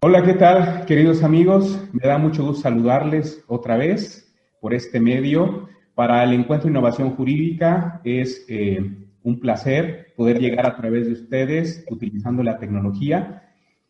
Hola, ¿qué tal, queridos amigos? Me da mucho gusto saludarles otra vez por este medio. Para el Encuentro de Innovación Jurídica es eh, un placer poder llegar a través de ustedes utilizando la tecnología.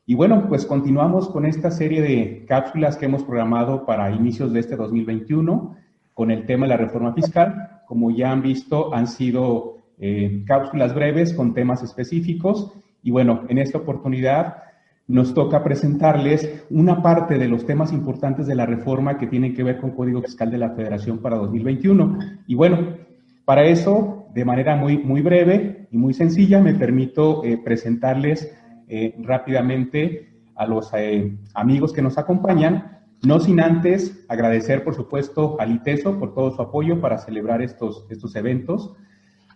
Y bueno, pues continuamos con esta serie de cápsulas que hemos programado para inicios de este 2021 con el tema de la reforma fiscal. Como ya han visto, han sido eh, cápsulas breves con temas específicos. Y bueno, en esta oportunidad nos toca presentarles una parte de los temas importantes de la reforma que tienen que ver con Código Fiscal de la Federación para 2021. Y bueno, para eso, de manera muy, muy breve y muy sencilla, me permito eh, presentarles eh, rápidamente a los eh, amigos que nos acompañan, no sin antes agradecer, por supuesto, al ITESO por todo su apoyo para celebrar estos, estos eventos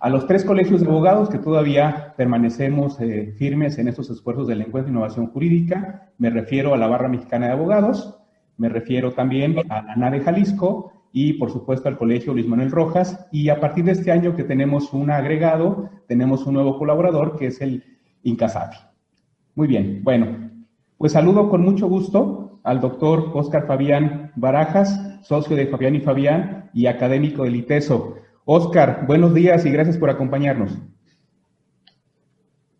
a los tres colegios de abogados que todavía permanecemos eh, firmes en estos esfuerzos del encuentro de innovación jurídica, me refiero a la Barra Mexicana de Abogados, me refiero también a la NADE Jalisco y por supuesto al Colegio Luis Manuel Rojas y a partir de este año que tenemos un agregado, tenemos un nuevo colaborador que es el INCASAFI. Muy bien, bueno, pues saludo con mucho gusto al doctor Oscar Fabián Barajas, socio de Fabián y Fabián y académico del ITESO. Oscar, buenos días y gracias por acompañarnos.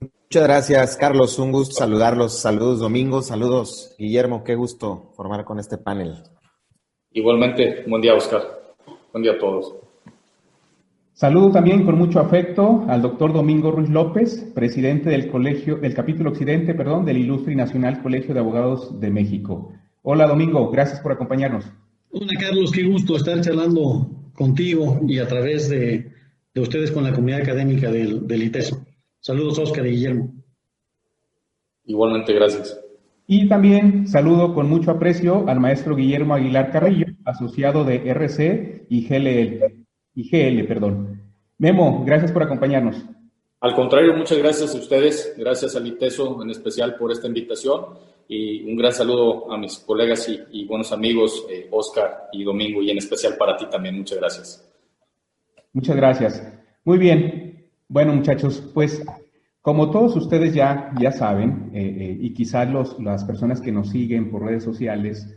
Muchas gracias, Carlos. Un gusto saludarlos. Saludos, Domingo. Saludos, Guillermo. Qué gusto formar con este panel. Igualmente, buen día, Oscar. Buen día a todos. Saludo también con mucho afecto al doctor Domingo Ruiz López, presidente del colegio, del capítulo occidente, perdón, del Ilustre y Nacional Colegio de Abogados de México. Hola, Domingo. Gracias por acompañarnos. Hola, Carlos. Qué gusto estar charlando contigo y a través de, ustedes con la comunidad académica del, del ITESO. Saludos, Oscar y Guillermo. Igualmente, gracias. Y también saludo con mucho aprecio al maestro Guillermo Aguilar Carrillo, asociado de RC y GLL, y GL, perdón. Memo, gracias por acompañarnos. Al contrario, muchas gracias a ustedes, gracias al ITESO en especial por esta invitación y un gran saludo a mis colegas y, buenos amigos, eh, Oscar y Domingo, y en especial para ti también. Muchas gracias. Muchas gracias. Muy bien. Bueno, muchachos, pues como todos ustedes ya, ya saben, eh, eh, y quizás los, las personas que nos siguen por redes sociales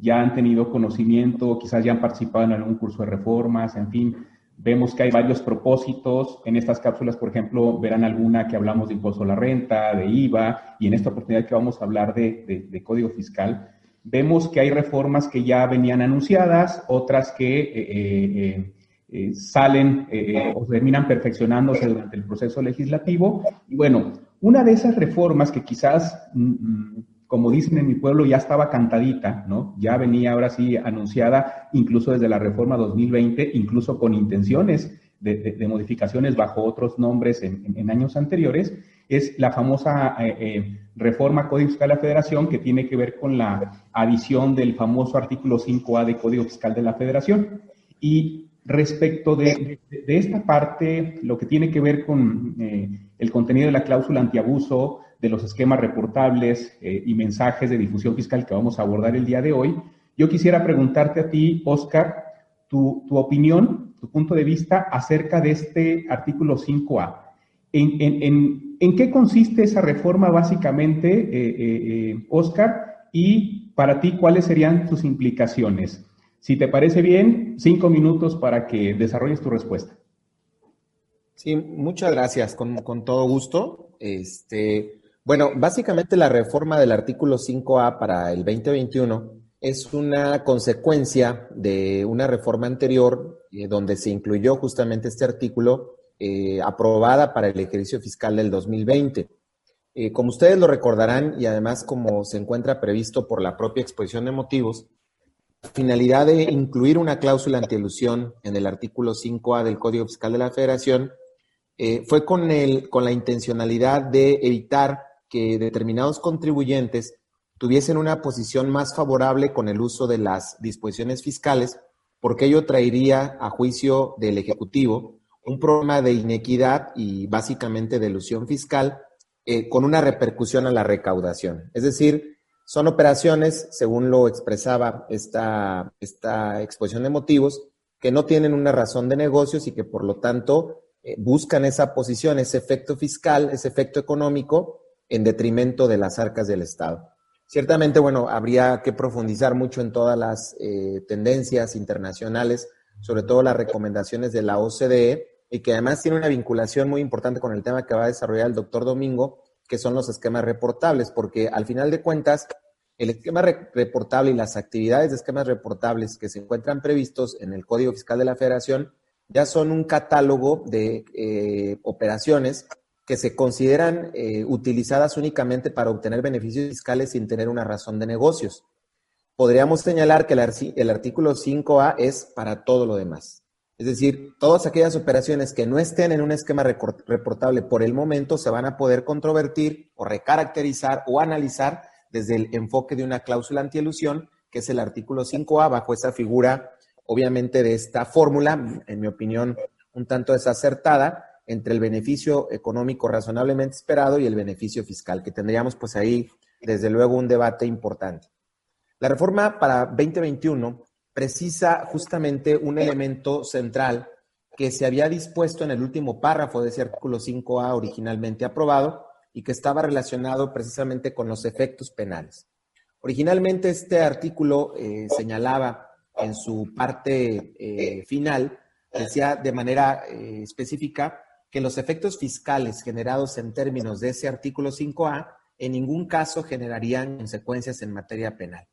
ya han tenido conocimiento, quizás ya han participado en algún curso de reformas, en fin, Vemos que hay varios propósitos. En estas cápsulas, por ejemplo, verán alguna que hablamos de impuesto a la renta, de IVA, y en esta oportunidad que vamos a hablar de, código fiscal. Vemos que hay reformas que ya venían anunciadas, otras que eh, eh, eh, salen o terminan perfeccionándose durante el proceso legislativo. Y bueno, una de esas reformas que quizás mm, mm, como dicen en mi pueblo, ya estaba cantadita, ¿no? Ya venía ahora sí anunciada, incluso desde la reforma 2020, incluso con intenciones de, modificaciones bajo otros nombres en, años anteriores, es la famosa eh, eh, reforma Código Fiscal de la Federación que tiene que ver con la adición del famoso artículo 5A de Código Fiscal de la Federación. Y respecto de, esta parte, lo que tiene que ver con eh, el contenido de la cláusula antiabuso, de los esquemas reportables eh, y mensajes de difusión fiscal que vamos a abordar el día de hoy, yo quisiera preguntarte a ti, Oscar, tu, opinión, tu punto de vista acerca de este artículo 5A. ¿En, qué consiste esa reforma básicamente, eh, eh, Oscar? Y para ti, ¿cuáles serían sus implicaciones? Si te parece bien, cinco minutos para que desarrolles tu respuesta. Sí, muchas gracias, con, con todo gusto. Este, bueno, básicamente la reforma del artículo 5A para el 2021 es una consecuencia de una reforma anterior eh, donde se incluyó justamente este artículo eh, aprobada para el ejercicio fiscal del 2020. Eh, como ustedes lo recordarán y además como se encuentra previsto por la propia exposición de motivos, la finalidad de incluir una cláusula antielusión en el artículo 5A del Código Fiscal de la Federación fue con, el, con la intencionalidad de evitar que determinados contribuyentes tuviesen una posición más favorable con el uso de las disposiciones fiscales, porque ello traería a juicio del Ejecutivo un problema de inequidad y básicamente de ilusión fiscal eh, con una repercusión a la recaudación. Es decir, son operaciones, según lo expresaba esta, esta exposición de motivos, que no tienen una razón de negocios y que por lo tanto eh, buscan esa posición, ese efecto fiscal, ese efecto económico en detrimento de las arcas del Estado. Ciertamente, bueno, habría que profundizar mucho en todas las eh, tendencias internacionales, sobre todo las recomendaciones de la OCDE, y que además tiene una vinculación muy importante con el tema que va a desarrollar el doctor Domingo, que son los esquemas reportables, porque al final de cuentas, el esquema reportable y las actividades de esquemas reportables que se encuentran previstos en el Código Fiscal de la Federación ya son un catálogo de eh, operaciones que se consideran eh, utilizadas únicamente para obtener beneficios fiscales sin tener una razón de negocios. Podríamos señalar que el, artículo 5A es para todo lo demás. Es decir, todas aquellas operaciones que no estén en un esquema reportable por el momento se van a poder controvertir o recaracterizar o analizar desde el enfoque de una cláusula antielusión, que es el artículo 5A, bajo esa figura, obviamente, de esta fórmula, en mi opinión, un tanto desacertada, entre el beneficio económico razonablemente esperado y el beneficio fiscal, que tendríamos pues ahí desde luego un debate importante. La reforma para 2021 precisa justamente un elemento central que se había dispuesto en el último párrafo de ese artículo 5A originalmente aprobado y que estaba relacionado precisamente con los efectos penales. Originalmente este artículo eh, señalaba en su parte eh, final, decía de manera eh, específica, que los efectos fiscales generados en términos de ese artículo 5A en ningún caso generarían consecuencias en materia penal.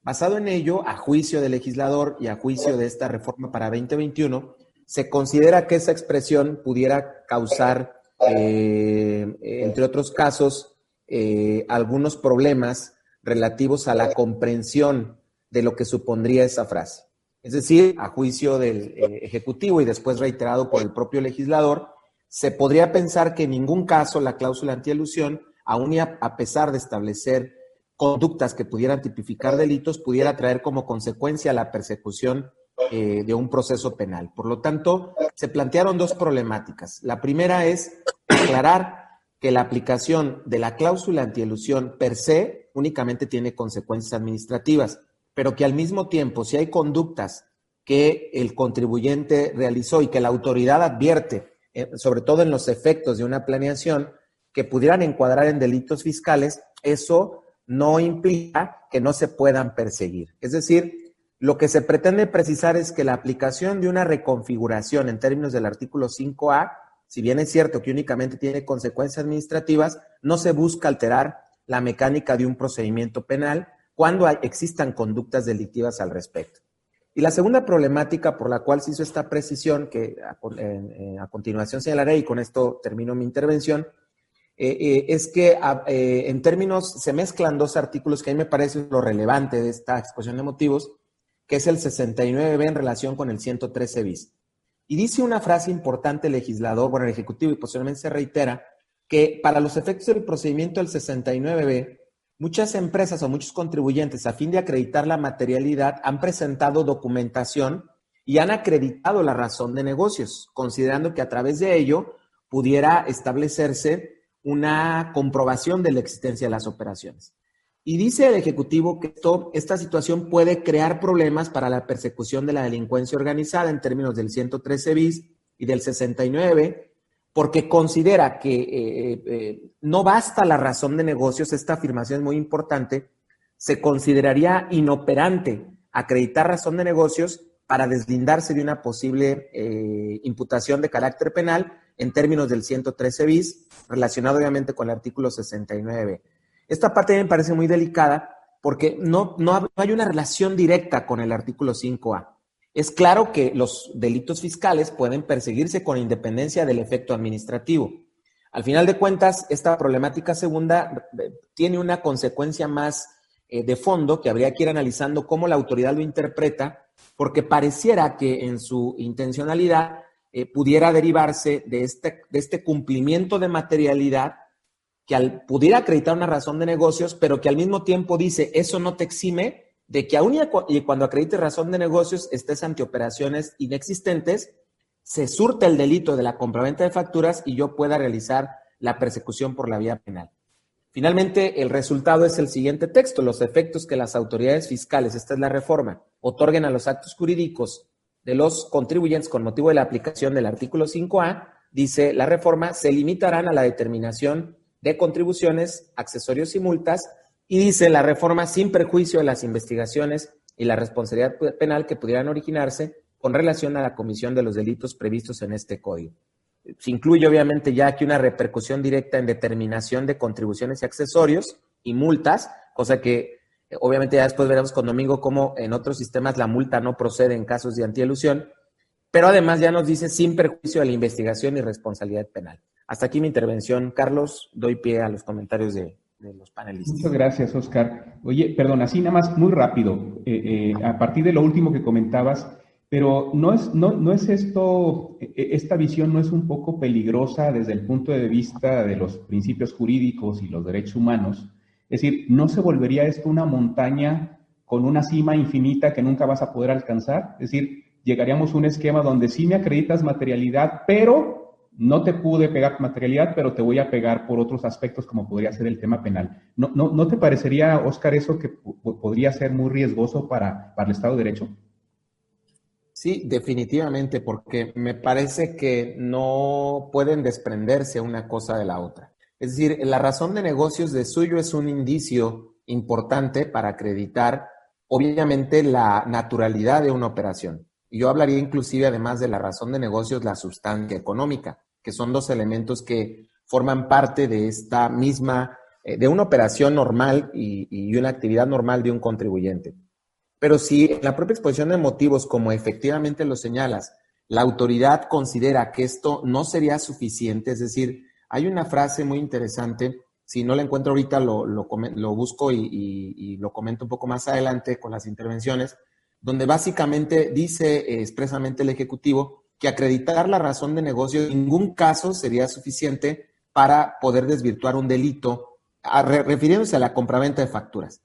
Basado en ello, a juicio del legislador y a juicio de esta reforma para 2021, se considera que esa expresión pudiera causar, eh, entre otros casos, eh, algunos problemas relativos a la comprensión de lo que supondría esa frase. Es decir, a juicio del eh, Ejecutivo y después reiterado por el propio legislador, se podría pensar que en ningún caso la cláusula antielusión, aun y a, pesar de establecer conductas que pudieran tipificar delitos, pudiera traer como consecuencia la persecución eh, de un proceso penal. Por lo tanto, se plantearon dos problemáticas. La primera es aclarar que la aplicación de la cláusula antielusión per se únicamente tiene consecuencias administrativas, pero que al mismo tiempo, si hay conductas que el contribuyente realizó y que la autoridad advierte eh, sobre todo en los efectos de una planeación, que pudieran encuadrar en delitos fiscales, eso no implica que no se puedan perseguir. Es decir, lo que se pretende precisar es que la aplicación de una reconfiguración en términos del artículo 5A, si bien es cierto que únicamente tiene consecuencias administrativas, no se busca alterar la mecánica de un procedimiento penal cuando existan conductas delictivas al respecto. Y la segunda problemática por la cual se hizo esta precisión, que a, continuación señalaré y con esto termino mi intervención, eh, eh, es que eh, en términos se mezclan dos artículos que a mí me parece lo relevante de esta exposición de motivos, que es el 69B en relación con el 113 bis. Y dice una frase importante el legislador, bueno, el Ejecutivo, y posiblemente se reitera, que para los efectos del procedimiento del 69B, Muchas empresas o muchos contribuyentes, a fin de acreditar la materialidad, han presentado documentación y han acreditado la razón de negocios, considerando que a través de ello pudiera establecerse una comprobación de la existencia de las operaciones. Y dice el Ejecutivo que esta situación puede crear problemas para la persecución de la delincuencia organizada en términos del 113 bis y del 69, porque considera que eh, eh, no basta la razón de negocios, esta afirmación es muy importante, se consideraría inoperante acreditar razón de negocios para deslindarse de una posible eh, imputación de carácter penal en términos del 113 bis, relacionado obviamente con el artículo 69. Esta parte me parece muy delicada porque no, no hay una relación directa con el artículo 5A. Es claro que los delitos fiscales pueden perseguirse con independencia del efecto administrativo. Al final de cuentas, esta problemática segunda eh, tiene una consecuencia más eh, de fondo que habría que ir analizando cómo la autoridad lo interpreta, porque pareciera que en su intencionalidad eh, pudiera derivarse de este, de este cumplimiento de materialidad que al, pudiera acreditar una razón de negocios, pero que al mismo tiempo dice, eso no te exime de que aún y cuando acredites razón de negocios estés ante operaciones inexistentes, se surte el delito de la compraventa de facturas y yo pueda realizar la persecución por la vía penal. Finalmente, el resultado es el siguiente texto. Los efectos que las autoridades fiscales, esta es la reforma, otorguen a los actos jurídicos de los contribuyentes con motivo de la aplicación del artículo 5A, dice la reforma, se limitarán a la determinación de contribuciones, accesorios y multas, y dice la reforma sin perjuicio de las investigaciones y la responsabilidad penal que pudieran originarse con relación a la comisión de los delitos previstos en este código se incluye obviamente ya aquí una repercusión directa en determinación de contribuciones y accesorios y multas, cosa que eh, obviamente ya después veremos con Domingo cómo en otros sistemas la multa no procede en casos de antielusión, pero además ya nos dice sin perjuicio de la investigación y responsabilidad penal. Hasta aquí mi intervención, Carlos. Doy pie a los comentarios de, los panelistas. Muchas gracias, Oscar. Oye, perdón, así nada más muy rápido. Eh, eh, a partir de lo último que comentabas, pero no es, no, no es esto, e, e, esta visión no es un poco peligrosa desde el punto de vista de los principios jurídicos y los derechos humanos. Es decir, ¿no se volvería esto una montaña con una cima infinita que nunca vas a poder alcanzar? Es decir, llegaríamos a un esquema donde sí me acreditas materialidad, pero no te pude pegar materialidad, pero te voy a pegar por otros aspectos como podría ser el tema penal. ¿No, no, ¿no te parecería, Oscar, eso que podría ser muy riesgoso para, para el Estado de Derecho? Sí, definitivamente, porque me parece que no pueden desprenderse una cosa de la otra. Es decir, la razón de negocios de suyo es un indicio importante para acreditar, obviamente, la naturalidad de una operación. Y yo hablaría inclusive, además de la razón de negocios, la sustancia económica, que son dos elementos que forman parte de esta misma, eh, de una operación normal y, y una actividad normal de un contribuyente. Pero si en la propia exposición de motivos, como efectivamente lo señalas, la autoridad considera que esto no sería suficiente, es decir, hay una frase muy interesante, si no la encuentro ahorita lo, lo, busco y, lo comento un poco más adelante con las intervenciones, donde básicamente dice eh, expresamente el Ejecutivo que acreditar la razón de negocio en ningún caso sería suficiente para poder desvirtuar un delito, refiriéndose a la compraventa de facturas.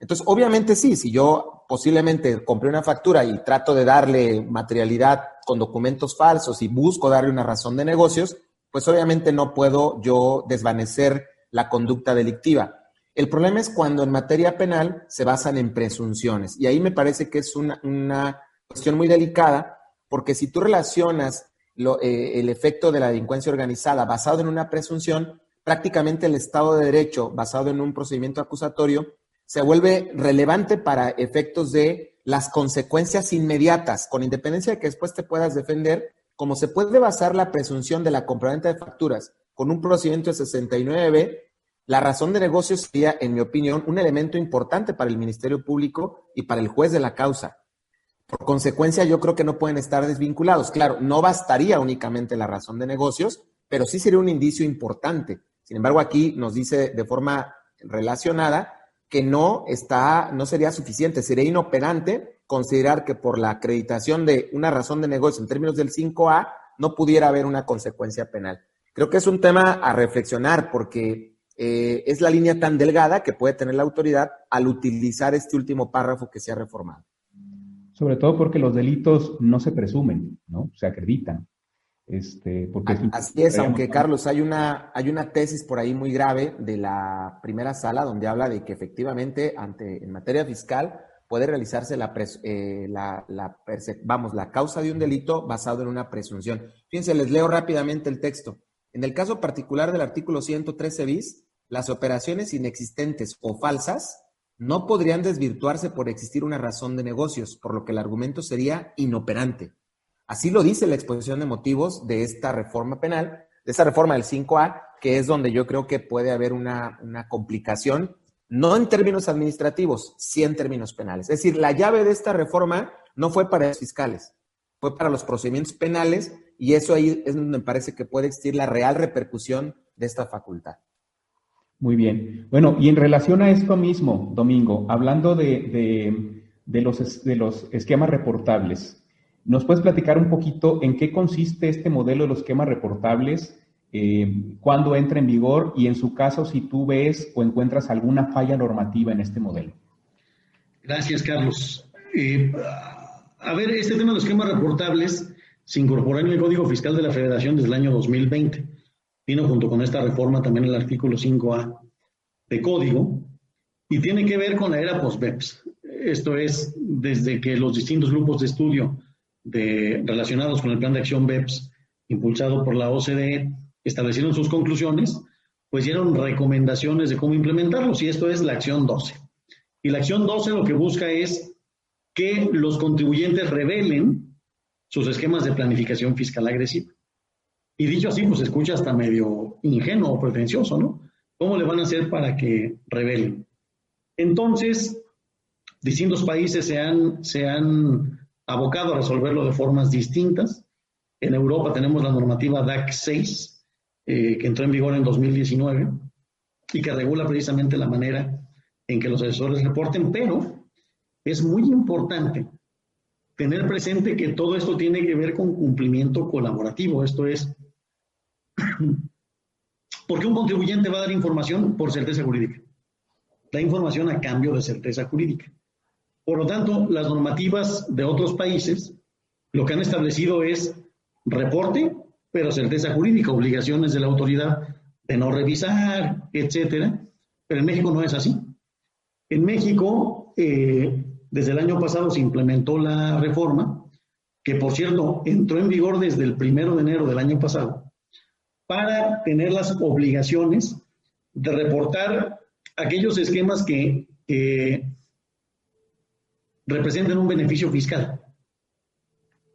Entonces, obviamente sí, si yo posiblemente compré una factura y trato de darle materialidad con documentos falsos y busco darle una razón de negocios, pues obviamente no puedo yo desvanecer la conducta delictiva. El problema es cuando en materia penal se basan en presunciones. Y ahí me parece que es una, cuestión muy delicada, porque si tú relacionas eh, el efecto de la delincuencia organizada basado en una presunción, prácticamente el Estado de Derecho basado en un procedimiento acusatorio se vuelve relevante para efectos de las consecuencias inmediatas, con independencia de que después te puedas defender, como se puede basar la presunción de la compraventa de facturas con un procedimiento de 69B, la razón de negocio sería, en mi opinión, un elemento importante para el Ministerio Público y para el juez de la causa. Por consecuencia, yo creo que no pueden estar desvinculados. Claro, no bastaría únicamente la razón de negocios, pero sí sería un indicio importante. Sin embargo, aquí nos dice de forma relacionada que no está, no sería suficiente, sería inoperante considerar que por la acreditación de una razón de negocio en términos del 5A no pudiera haber una consecuencia penal. Creo que es un tema a reflexionar porque eh, es la línea tan delgada que puede tener la autoridad al utilizar este último párrafo que se ha reformado. Sobre todo porque los delitos no se presumen, ¿no? Se acreditan. Este, porque Así es, aunque Carlos, hay una, hay una tesis por ahí muy grave de la primera sala donde habla de que efectivamente ante, en materia fiscal puede realizarse la, eh, la, vamos, la causa de un delito basado en una presunción. Fíjense, les leo rápidamente el texto. En el caso particular del artículo 113 bis, las operaciones inexistentes o falsas no podrían desvirtuarse por existir una razón de negocios, por lo que el argumento sería inoperante. Así lo dice la exposición de motivos de esta reforma penal, de esta reforma del 5A, que es donde yo creo que puede haber una, complicación, no en términos administrativos, sí en términos penales. Es decir, la llave de esta reforma no fue para los fiscales, fue para los procedimientos penales y eso ahí es donde me parece que puede existir la real repercusión de esta facultad. Muy bien. Bueno, y en relación a esto mismo, Domingo, hablando de, los, de los esquemas reportables, ¿Nos puedes platicar un poquito en qué consiste este modelo de los esquemas reportables eh, cuándo entra en vigor y en su caso si tú ves o encuentras alguna falla normativa en este modelo. Gracias, Carlos. Eh, a ver, este tema de los esquemas reportables se incorporó en el Código Fiscal de la Federación desde el año 2020. Vino junto con esta reforma también el artículo 5A de Código y tiene que ver con la era post-BEPS. Esto es, desde que los distintos grupos de estudio relacionados con el Plan de Acción BEPS, impulsado por la OCDE, establecieron sus conclusiones, pues dieron recomendaciones de cómo implementarlos y esto es la acción 12. Y la acción 12 lo que busca es que los contribuyentes revelen sus esquemas de planificación fiscal agresiva. Y dicho así, pues escucha hasta medio ingenuo o pretencioso, ¿no? ¿Cómo le van a hacer para que revelen? Entonces, distintos países se han, se han abocado a resolverlo de formas distintas. En Europa tenemos la normativa DAC 6, eh, que entró en vigor en 2019 y que regula precisamente la manera en que los asesores reporten, pero es muy importante tener presente que todo esto tiene que ver con cumplimiento colaborativo, esto es, porque un contribuyente va a dar información por certeza jurídica, da información a cambio de certeza jurídica. Por lo tanto, las normativas de otros países lo que han establecido es reporte pero certeza jurídica, obligaciones de la autoridad de no revisar, etcétera. Pero en México no es así. En México, eh, desde el año pasado se implementó la reforma, que por cierto entró en vigor desde el primero de enero del año pasado, para tener las obligaciones de reportar aquellos esquemas que, que representen un beneficio fiscal.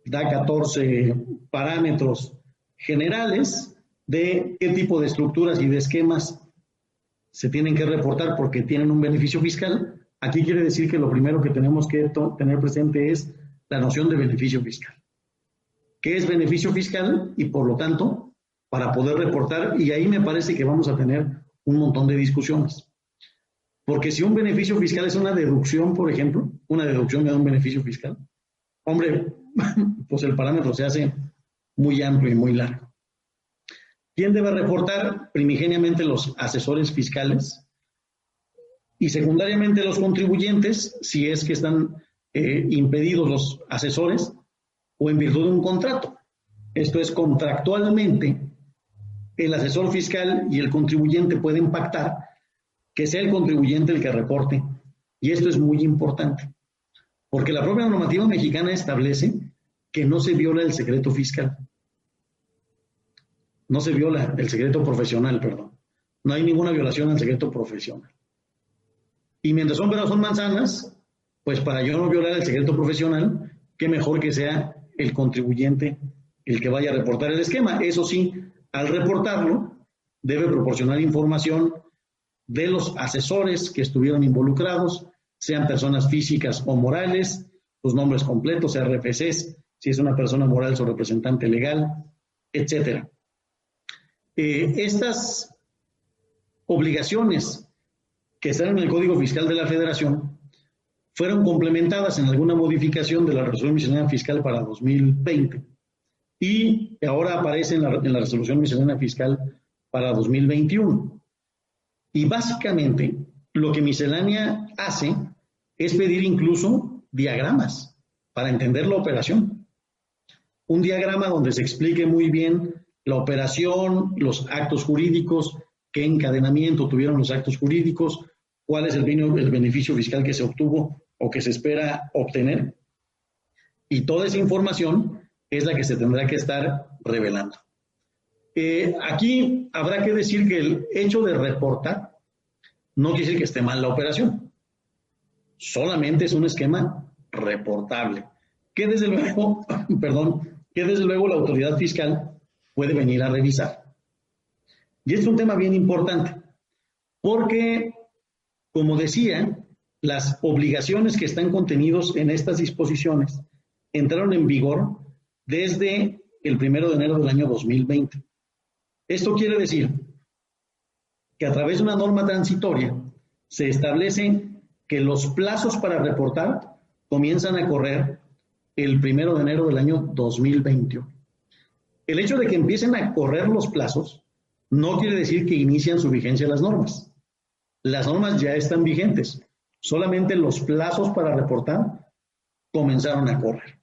Da 14 parámetros generales de qué tipo de estructuras y de esquemas se tienen que reportar porque tienen un beneficio fiscal. Aquí quiere decir que lo primero que tenemos que tener presente es la noción de beneficio fiscal. ¿Qué es beneficio fiscal? Y por lo tanto, para poder reportar, y ahí me parece que vamos a tener un montón de discusiones. Porque si un beneficio fiscal es una deducción, por ejemplo, una deducción de un beneficio fiscal, hombre, pues el parámetro se hace muy amplio y muy largo. ¿Quién debe reportar? Primigeniamente los asesores fiscales y secundariamente los contribuyentes, si es que están eh, impedidos los asesores o en virtud de un contrato. Esto es contractualmente, el asesor fiscal y el contribuyente pueden pactar que sea el contribuyente el que reporte. Y esto es muy importante, porque la propia normativa mexicana establece que no se viola el secreto fiscal. No se viola el secreto profesional, perdón. No hay ninguna violación al secreto profesional. Y mientras son peras son manzanas, pues para yo no violar el secreto profesional, qué mejor que sea el contribuyente el que vaya a reportar el esquema. Eso sí, al reportarlo, debe proporcionar información de los asesores que estuvieron involucrados, sean personas físicas o morales, sus nombres completos, RFCs, si es una persona moral su representante legal, etcétera. Eh, estas obligaciones que están en el Código Fiscal de la Federación fueron complementadas en alguna modificación de la resolución fiscal para 2020 y ahora aparece en la, en la resolución miscelánea fiscal para 2021. Y básicamente lo que miscelánea hace es pedir incluso diagramas para entender la operación. Un diagrama donde se explique muy bien la operación, los actos jurídicos, qué encadenamiento tuvieron los actos jurídicos, cuál es el, beneficio fiscal que se obtuvo o que se espera obtener. Y toda esa información es la que se tendrá que estar revelando. Eh, aquí habrá que decir que el hecho de reportar no quiere decir que esté mal la operación. Solamente es un esquema reportable, que desde luego, perdón, que desde luego la autoridad fiscal puede venir a revisar. Y es un tema bien importante, porque, como decía, las obligaciones que están contenidos en estas disposiciones entraron en vigor desde el primero de enero del año 2020. Esto quiere decir que a través de una norma transitoria se establece que los plazos para reportar comienzan a correr el primero de enero del año 2021. El hecho de que empiecen a correr los plazos no quiere decir que inician su vigencia las normas. Las normas ya están vigentes, solamente los plazos para reportar comenzaron a correr.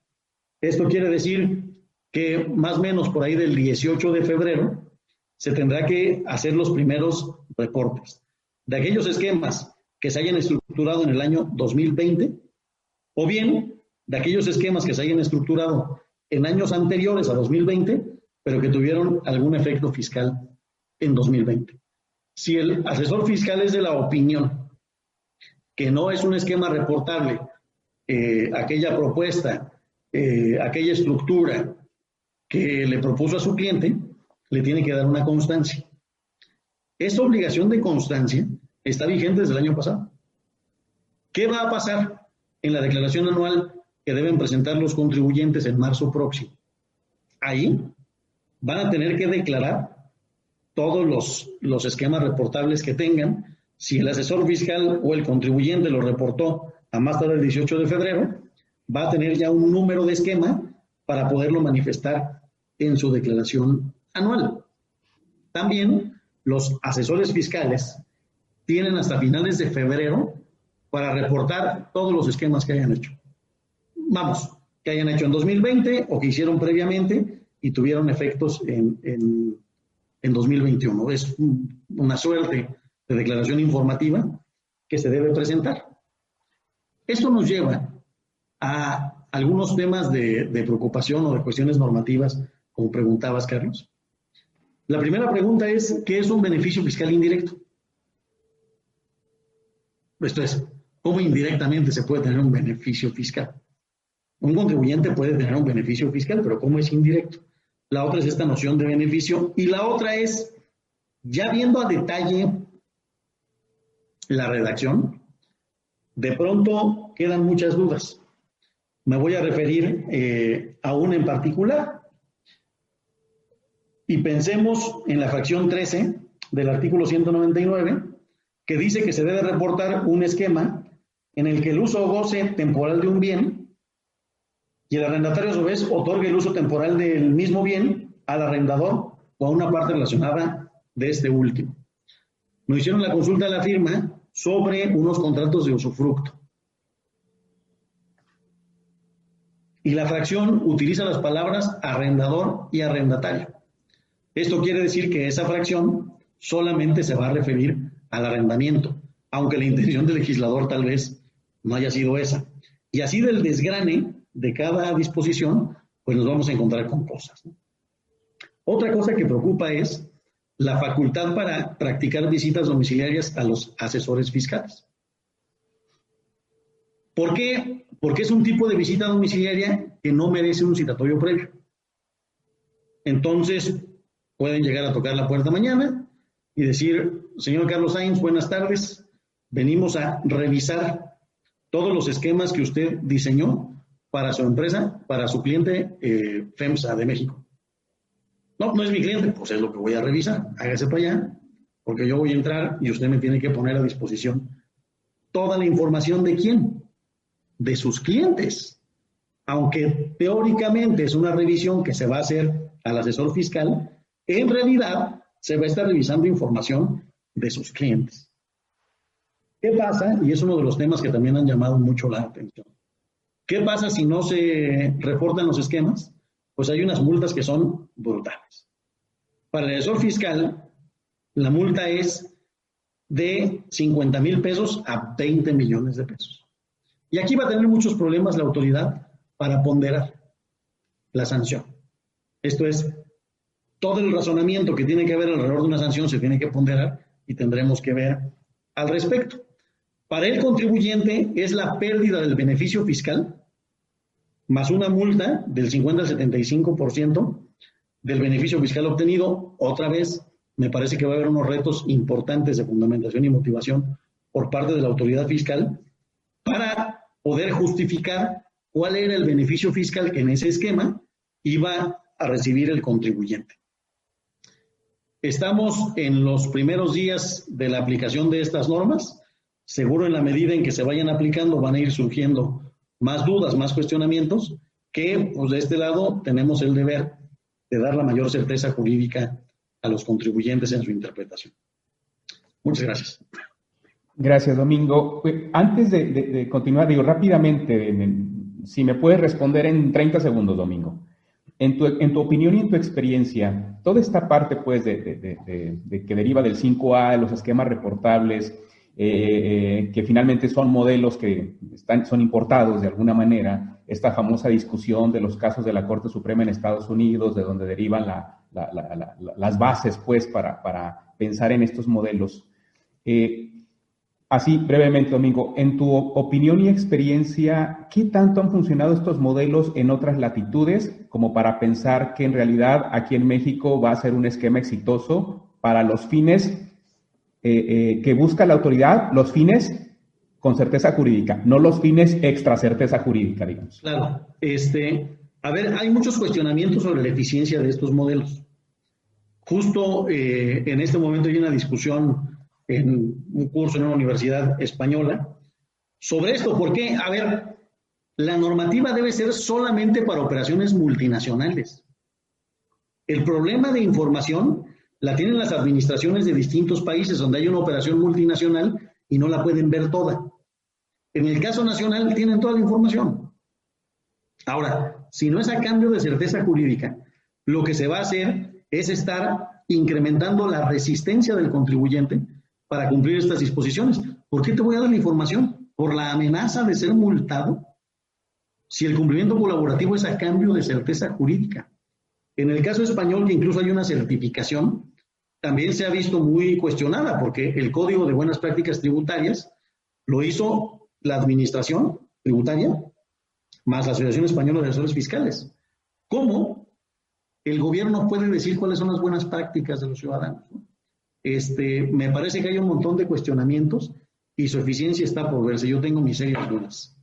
Esto quiere decir que más o menos por ahí del 18 de febrero se tendrá que hacer los primeros reportes de aquellos esquemas que se hayan estructurado en el año 2020 o bien de aquellos esquemas que se hayan estructurado en años anteriores a 2020, pero que tuvieron algún efecto fiscal en 2020. Si el asesor fiscal es de la opinión que no es un esquema reportable, eh, aquella propuesta, eh, aquella estructura que le propuso a su cliente, le tiene que dar una constancia. Esta obligación de constancia está vigente desde el año pasado. ¿Qué va a pasar en la declaración anual que deben presentar los contribuyentes en marzo próximo? Ahí van a tener que declarar todos los, los esquemas reportables que tengan. Si el asesor fiscal o el contribuyente lo reportó a más tarde del 18 de febrero, va a tener ya un número de esquema para poderlo manifestar en su declaración anual. También los asesores fiscales tienen hasta finales de febrero para reportar todos los esquemas que hayan hecho. Vamos, que hayan hecho en 2020 o que hicieron previamente y tuvieron efectos en, en 2021. Es una suerte de declaración informativa que se debe presentar. Esto nos lleva a algunos temas de, preocupación o de cuestiones normativas, como preguntabas, Carlos. La primera pregunta es, ¿qué es un beneficio fiscal indirecto? Esto es, ¿cómo indirectamente se puede tener un beneficio fiscal? Un contribuyente puede tener un beneficio fiscal, pero ¿cómo es indirecto? la otra es esta noción de beneficio y la otra es, ya viendo a detalle la redacción, de pronto quedan muchas dudas. Me voy a referir eh, a una en particular y pensemos en la fracción 13 del artículo 199 que dice que se debe reportar un esquema en el que el uso goce temporal de un bien y el arrendatario a su vez otorga el uso temporal del mismo bien al arrendador o a una parte relacionada de este último. Nos hicieron la consulta de la firma sobre unos contratos de usufructo. Y la fracción utiliza las palabras arrendador y arrendatario. Esto quiere decir que esa fracción solamente se va a referir al arrendamiento, aunque la intención del legislador tal vez no haya sido esa. Y así del desgrane de cada disposición, pues nos vamos a encontrar con cosas. Otra cosa que preocupa es la facultad para practicar visitas domiciliarias a los asesores fiscales. ¿Por qué? Porque es un tipo de visita domiciliaria que no merece un citatorio previo. Entonces, pueden llegar a tocar la puerta mañana y decir, señor Carlos Sainz, buenas tardes, venimos a revisar todos los esquemas que usted diseñó para su empresa, para su cliente eh, FEMSA de México. No, no es mi cliente, pues es lo que voy a revisar. Hágase para allá, porque yo voy a entrar y usted me tiene que poner a disposición toda la información de quién, de sus clientes. Aunque teóricamente es una revisión que se va a hacer al asesor fiscal, en realidad se va a estar revisando información de sus clientes. ¿Qué pasa? Y es uno de los temas que también han llamado mucho la atención. ¿Qué pasa si no se reportan los esquemas? Pues hay unas multas que son brutales. Para el asesor fiscal, la multa es de 50 mil pesos a 20 millones de pesos. Y aquí va a tener muchos problemas la autoridad para ponderar la sanción. Esto es, todo el razonamiento que tiene que haber alrededor de una sanción se tiene que ponderar y tendremos que ver al respecto. Para el contribuyente es la pérdida del beneficio fiscal más una multa del 50 al 75% del beneficio fiscal obtenido. Otra vez, me parece que va a haber unos retos importantes de fundamentación y motivación por parte de la autoridad fiscal para poder justificar cuál era el beneficio fiscal que en ese esquema iba a recibir el contribuyente. Estamos en los primeros días de la aplicación de estas normas. Seguro en la medida en que se vayan aplicando van a ir surgiendo más dudas, más cuestionamientos, que pues, de este lado tenemos el deber de dar la mayor certeza jurídica a los contribuyentes en su interpretación. Muchas gracias. Gracias, Domingo. Antes de, continuar, digo rápidamente, si me puedes responder en 30 segundos, Domingo. En tu, en tu, opinión y en tu experiencia, toda esta parte, pues, de, que deriva del 5A, de los esquemas reportables, eh, que finalmente son modelos que están, son importados de alguna manera, esta famosa discusión de los casos de la Corte Suprema en Estados Unidos, de donde derivan las bases, pues, para, para, pensar en estos modelos. Eh, así, brevemente, Domingo, en tu opinión y experiencia, ¿qué tanto han funcionado estos modelos en otras latitudes como para pensar que en realidad aquí en México va a ser un esquema exitoso para los fines eh, eh, que busca la autoridad los fines con certeza jurídica, no los fines extra certeza jurídica, digamos. Claro, este, a ver, hay muchos cuestionamientos sobre la eficiencia de estos modelos. Justo eh, en este momento hay una discusión en un curso en una universidad española sobre esto. ¿Por qué? A ver, la normativa debe ser solamente para operaciones multinacionales. El problema de información la tienen las administraciones de distintos países donde hay una operación multinacional y no la pueden ver toda. En el caso nacional tienen toda la información. Ahora, si no es a cambio de certeza jurídica, lo que se va a hacer es estar incrementando la resistencia del contribuyente para cumplir estas disposiciones. ¿Por qué te voy a dar la información? Por la amenaza de ser multado si el cumplimiento colaborativo es a cambio de certeza jurídica. En el caso español, que incluso hay una certificación, también se ha visto muy cuestionada porque el Código de Buenas Prácticas Tributarias lo hizo la Administración Tributaria más la Asociación Española de Asesores Fiscales. ¿Cómo el gobierno puede decir cuáles son las buenas prácticas de los ciudadanos? Este, me parece que hay un montón de cuestionamientos y su eficiencia está por verse. Yo tengo mis serias dudas.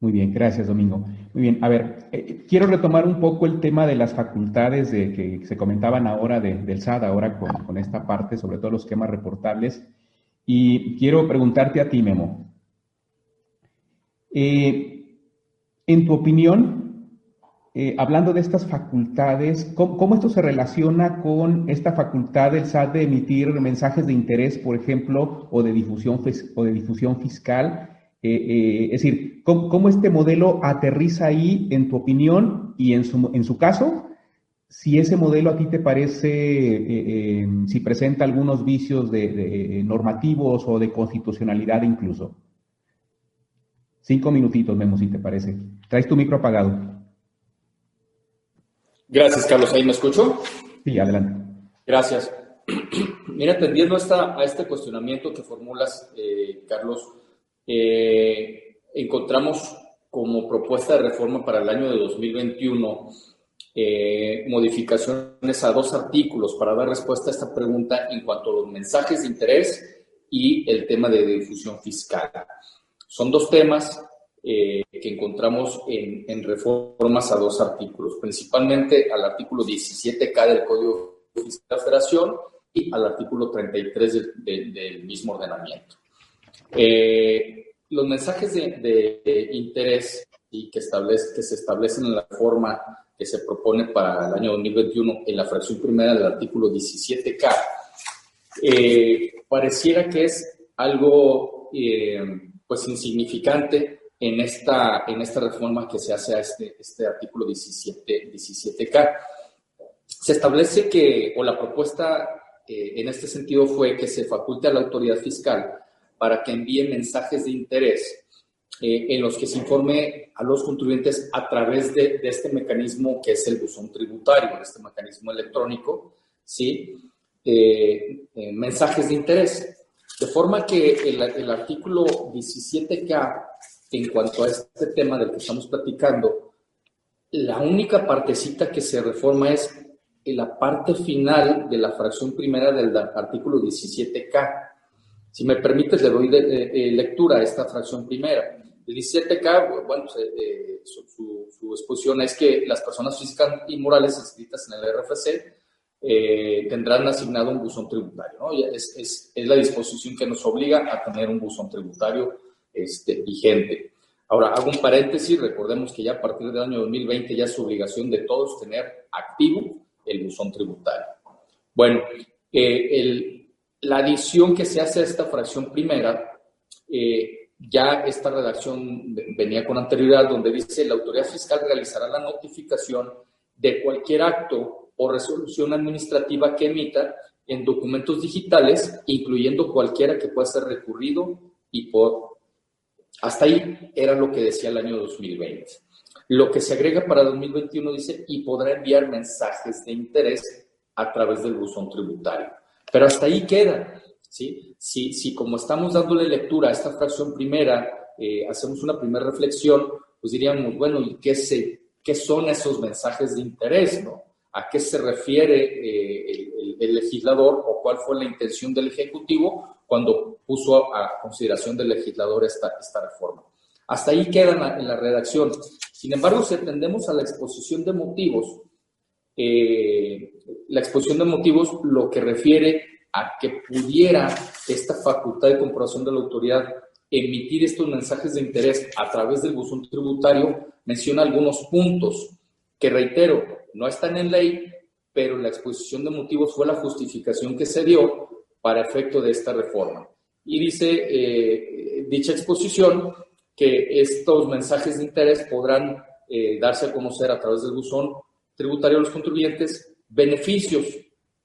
Muy bien, gracias Domingo. Muy bien, a ver, eh, quiero retomar un poco el tema de las facultades de, que se comentaban ahora del SAD, ahora con, esta parte, sobre todo los esquemas reportables. Y quiero preguntarte a ti, Memo. Eh, en tu opinión, eh, hablando de estas facultades, ¿cómo, esto se relaciona con esta facultad del SAT de emitir mensajes de interés, por ejemplo, o de difusión, o de difusión fiscal? Eh, eh, es decir, ¿cómo, este modelo aterriza ahí en tu opinión y en su, en su caso? Si ese modelo a ti te parece, si presenta algunos vicios de, normativos o de constitucionalidad incluso. Cinco minutitos, Memo, si te parece. Traes tu micro apagado. Gracias, Carlos. ¿Ahí me escucho? Sí, adelante. Gracias. Mira, atendiendo a este cuestionamiento que formulas, Carlos, eh, encontramos como propuesta de reforma para el año de 2021 eh, modificaciones a dos artículos para dar respuesta a esta pregunta en cuanto a los mensajes de interés y el tema de difusión fiscal. Son dos temas eh, que encontramos en, reformas a dos artículos, principalmente al artículo 17K del Código Fiscal de la Federación y al artículo 33 del mismo ordenamiento. Eh, los mensajes de, interés y que, establece, que se establecen en la forma que se propone para el año 2021 en la fracción primera del artículo 17K, eh, pareciera que es algo eh, pues insignificante en esta, en esta reforma que se hace a este, este artículo 17, 17K. Se establece que, o la propuesta en este sentido fue que se faculte a la autoridad fiscal para que envíen mensajes de interés eh, en los que se informe a los contribuyentes a través de, este mecanismo que es el buzón tributario, este mecanismo electrónico, ¿sí? Eh, eh, mensajes de interés. De forma que el, el artículo 17K, en cuanto a este tema del que estamos platicando, la única partecita que se reforma es la parte final de la fracción primera del artículo 17K si me permites, le doy de, lectura a esta fracción primera. El 17K, bueno, pues, eh, su, exposición es que las personas físicas y morales inscritas en el RFC eh, tendrán asignado un buzón tributario. ¿no? Es, es, es, la disposición que nos obliga a tener un buzón tributario este, vigente. Ahora, hago un paréntesis, recordemos que ya a partir del año 2020 ya es obligación de todos tener activo el buzón tributario. Bueno, eh, la adición que se hace a esta fracción primera, eh, ya esta redacción venía con anterioridad donde dice la autoridad fiscal realizará la notificación de cualquier acto o resolución administrativa que emita en documentos digitales, incluyendo cualquiera que pueda ser recurrido y por... Hasta ahí era lo que decía el año 2020. Lo que se agrega para 2021 dice, y podrá enviar mensajes de interés a través del buzón tributario. Pero hasta ahí queda. ¿sí? Si, si como estamos dándole lectura a esta fracción primera, eh, hacemos una primera reflexión, pues diríamos, bueno, ¿y qué, se, qué son esos mensajes de interés? ¿no? ¿A qué se refiere eh, el, legislador o cuál fue la intención del Ejecutivo cuando puso a, consideración del legislador esta, reforma? Hasta ahí queda en la, redacción. Sin embargo, si atendemos a la exposición de motivos, eh, la exposición de motivos lo que refiere a que pudiera esta facultad de comprobación de la autoridad emitir estos mensajes de interés a través del buzón tributario, menciona algunos puntos que, reitero, no están en ley, pero la exposición de motivos fue la justificación que se dio para efecto de esta reforma. Y dice eh, dicha exposición que estos mensajes de interés podrán eh, darse a conocer a través del buzón tributario a los contribuyentes, beneficios,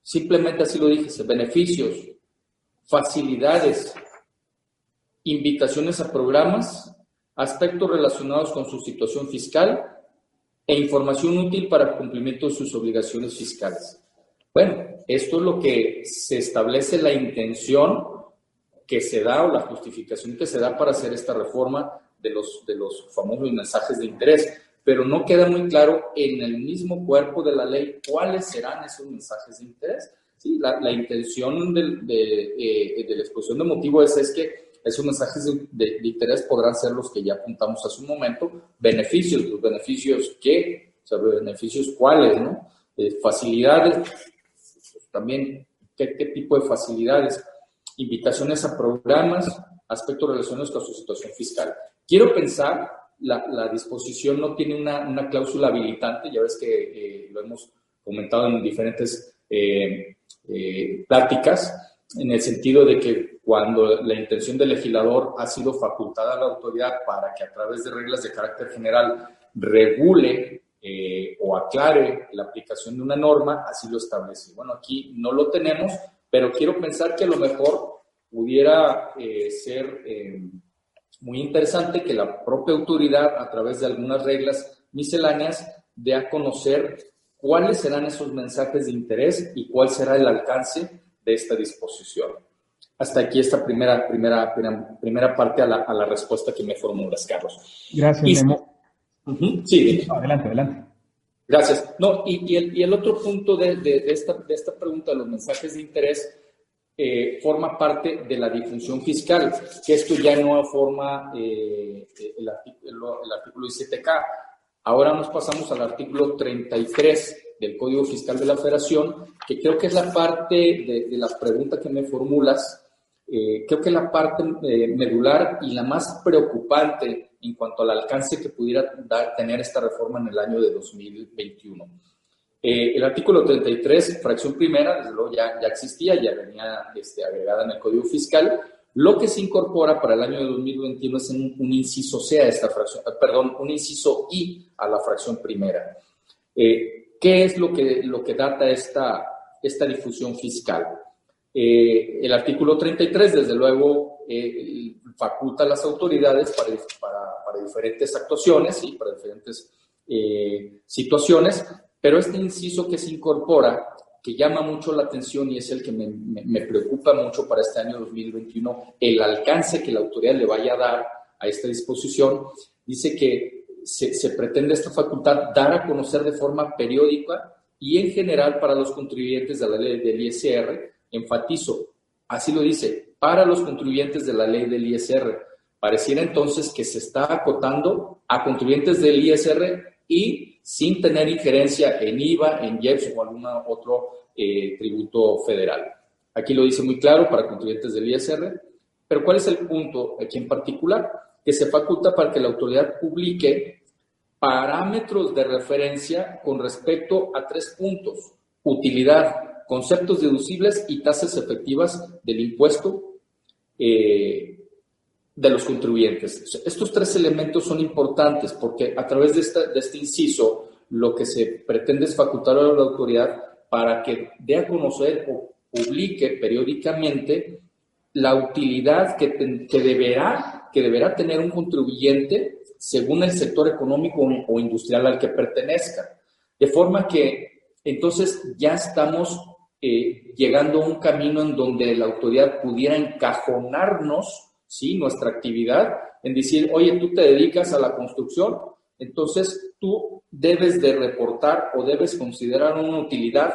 simplemente así lo dije, beneficios, facilidades, invitaciones a programas, aspectos relacionados con su situación fiscal e información útil para el cumplimiento de sus obligaciones fiscales. Bueno, esto es lo que se establece la intención que se da o la justificación que se da para hacer esta reforma de los, de los famosos mensajes de interés, pero no queda muy claro en el mismo cuerpo de la ley cuáles serán esos mensajes de interés. Sí, la, intención eh, de, la exposición de motivos es, es que esos mensajes de, de, interés podrán ser los que ya apuntamos hace un momento, beneficios, los beneficios qué, o sea, beneficios cuáles, ¿no? Eh, facilidades, también ¿qué, qué tipo de facilidades, invitaciones a programas, aspectos relacionados con su situación fiscal. Quiero pensar, la, la disposición no tiene una, una, cláusula habilitante, ya ves que eh, lo hemos comentado en diferentes eh, pláticas, en el sentido de que cuando la intención del legislador ha sido facultada a la autoridad para que a través de reglas de carácter general regule eh, o aclare la aplicación de una norma, así lo establece. Bueno, aquí no lo tenemos, pero quiero pensar que a lo mejor pudiera eh, ser eh, muy interesante que la propia autoridad, a través de algunas reglas misceláneas, dé a conocer cuáles serán esos mensajes de interés y cuál será el alcance de esta disposición. Hasta aquí esta primera, primera, primera parte a la, a la respuesta que me formulas, Carlos. Gracias, Memo. Sí, adelante, adelante. Gracias. No, y, y, el, y el, otro punto de, de, de, esta, de esta pregunta, los mensajes de interés, eh, forma parte de la difusión fiscal, que esto ya no forma eh, el, artículo, el artículo 17K. Ahora nos pasamos al artículo 33 del Código Fiscal de la Federación, que creo que es la parte de, de la pregunta que me formulas, eh, creo que la parte eh, medular y la más preocupante en cuanto al alcance que pudiera dar, tener esta reforma en el año de 2021. Eh, el artículo 33, fracción primera, desde luego ya, ya existía, ya venía este, agregada en el Código Fiscal. Lo que se incorpora para el año de 2021 es un, un inciso C a esta fracción, perdón, un inciso I a la fracción primera. Eh, ¿Qué es lo que, lo que data esta, esta difusión fiscal? Eh, el artículo 33, desde luego, eh, faculta a las autoridades para, diferentes actuaciones y para diferentes eh, situaciones, pero este inciso que se incorpora, que llama mucho la atención y es el que me, preocupa mucho para este año 2021, el alcance que la autoridad le vaya a dar a esta disposición, dice que se, se, pretende esta facultad dar a conocer de forma periódica y en general para los contribuyentes de la ley del ISR, enfatizo, así lo dice, para los contribuyentes de la ley del ISR. Pareciera entonces que se está acotando a contribuyentes del ISR y sin tener injerencia en IVA, en IEPS o algún otro eh, tributo federal. Aquí lo dice muy claro para contribuyentes del ISR, pero ¿cuál es el punto aquí en particular? que se faculta para que la autoridad publique parámetros de referencia con respecto a tres puntos. utilidad, conceptos deducibles y tasas efectivas del impuesto eh, de los contribuyentes. Estos tres elementos son importantes porque a través de, este inciso lo que se pretende es facultar a la autoridad para que dé a conocer o publique periódicamente la utilidad que, deberá, que deberá tener un contribuyente según el sector económico o industrial al que pertenezca. De forma que entonces ya estamos eh, llegando a un camino en donde la autoridad pudiera encajonarnos, ¿sí? Nuestra actividad en decir, oye, tú te dedicas a la construcción, entonces tú debes de reportar o debes considerar una utilidad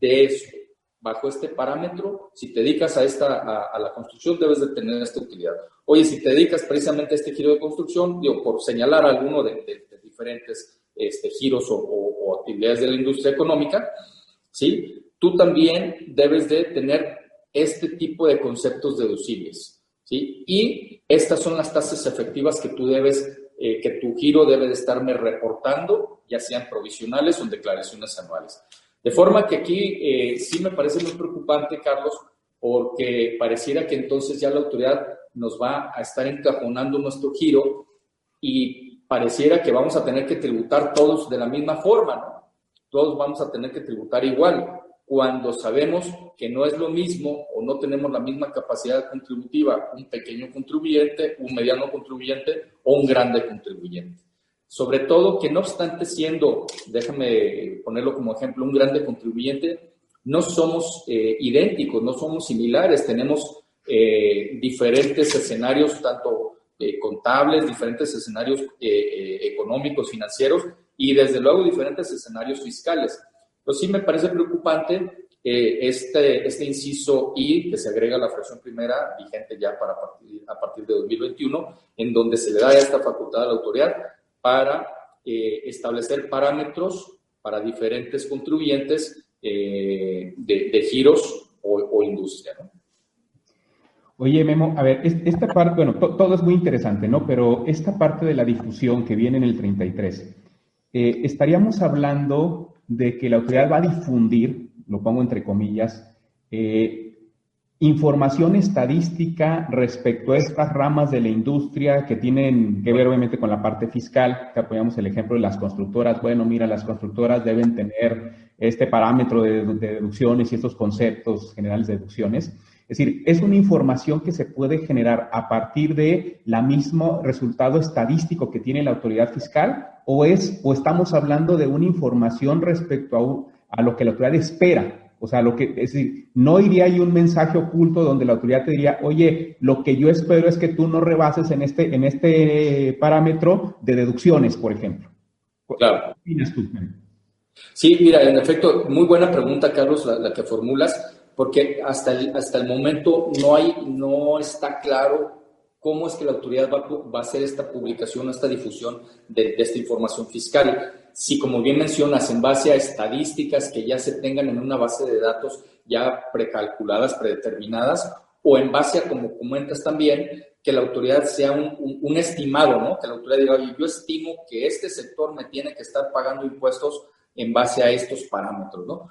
de eso. Bajo este parámetro, si te dedicas a, esta, a, la construcción, debes de tener esta utilidad. Oye, si te dedicas precisamente a este giro de construcción, digo, por señalar alguno de, diferentes este, giros o, actividades de la industria económica, ¿sí? Tú también debes de tener este tipo de conceptos deducibles, ¿sí? Y estas son las tasas efectivas que tú debes eh, que tu giro debe de estarme reportando, ya sean provisionales o declaraciones anuales. De forma que aquí eh, sí me parece muy preocupante, Carlos, porque pareciera que entonces ya la autoridad nos va a estar encajonando nuestro giro y pareciera que vamos a tener que tributar todos de la misma forma. Todos vamos a tener que tributar igual cuando sabemos que no es lo mismo o no tenemos la misma capacidad contributiva un pequeño contribuyente, un mediano contribuyente o un grande contribuyente. Sobre todo que no obstante siendo, déjame ponerlo como ejemplo, un grande contribuyente, no somos eh, idénticos, no somos similares, tenemos eh, diferentes escenarios, tanto eh, contables, diferentes escenarios económicos, financieros y desde luego diferentes escenarios fiscales. Pues sí me parece preocupante eh, este, este inciso I que se agrega a la fracción primera, vigente ya para a partir de 2021, en donde se le da esta facultad a la autoridad para eh, establecer parámetros para diferentes contribuyentes eh, de, giros o, industria. Oye, Memo, a ver, esta parte, bueno, todo es muy interesante, ¿no? Pero esta parte de la difusión que viene en el 33, estaríamos hablando de que la autoridad va a difundir, lo pongo entre comillas, eh, información estadística respecto a estas ramas de la industria que tienen que ver obviamente con la parte fiscal, que apoyamos el ejemplo de las constructoras. Bueno, mira, las constructoras deben tener este parámetro de, deducciones y estos conceptos generales de deducciones. Es decir, es una información que se puede generar a partir de la mismo resultado estadístico que tiene la autoridad fiscal o es o estamos hablando de una información respecto a, a lo que la autoridad espera. O sea, lo que es decir, no iría ahí un mensaje oculto donde la autoridad te diría, oye, lo que yo espero es que tú no rebases en este, en este parámetro de deducciones, por ejemplo. Claro. ¿Qué opinas tú? Sí, mira, en efecto, muy buena pregunta, Carlos, la, la que formulas porque hasta el, hasta el momento no, hay, no está claro cómo es que la autoridad va, va a hacer esta publicación, esta difusión de, esta información fiscal. Si, como bien mencionas, en base a estadísticas que ya se tengan en una base de datos ya precalculadas, predeterminadas, o en base a, como comentas también, que la autoridad sea un, un, estimado, ¿no? Que la autoridad diga, oye, yo estimo que este sector me tiene que estar pagando impuestos en base a estos parámetros, ¿no?